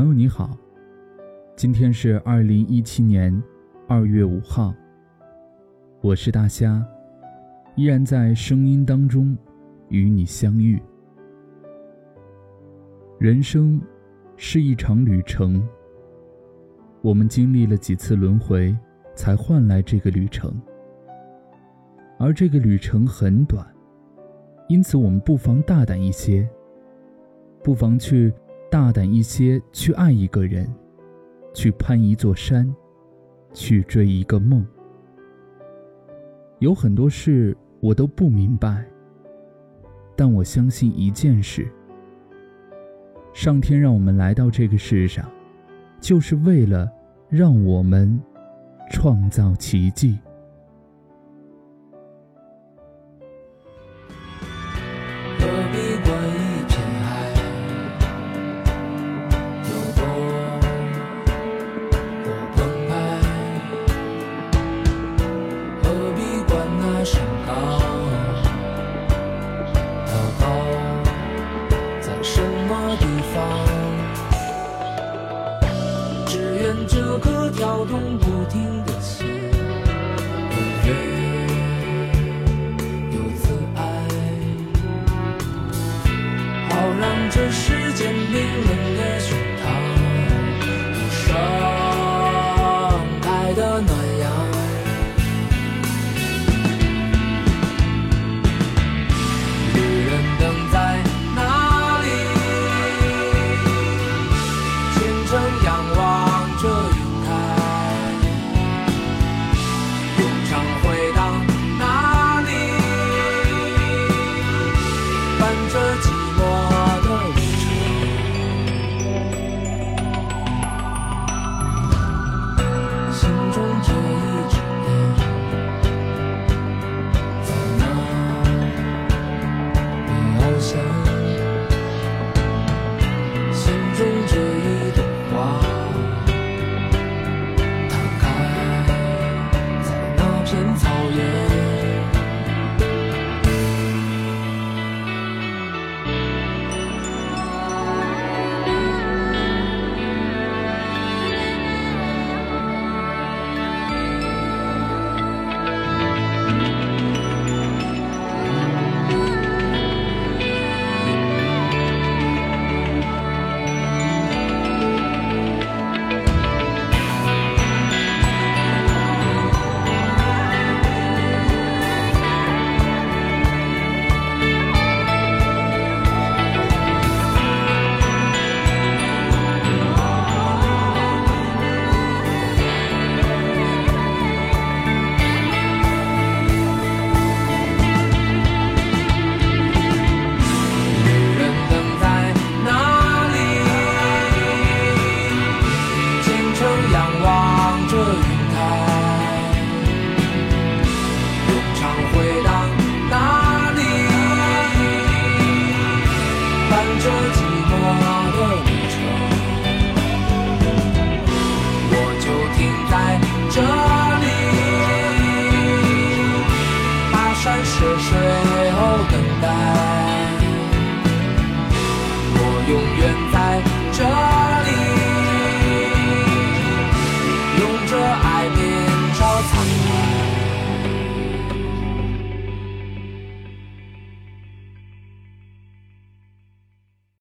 朋友你好，今天是二零一七年二月五号，我是大虾，依然在声音当中与你相遇。人生是一场旅程，我们经历了几次轮回，才换来这个旅程，而这个旅程很短，因此我们不妨大胆一些，不妨去。大胆一些，去爱一个人，去攀一座山，去追一个梦。有很多事我都不明白，但我相信一件事：上天让我们来到这个世上，就是为了让我们创造奇迹。跳动不停的心，永远有慈爱，好让这世间冰冷的胸膛有盛开的暖永这寂寞。的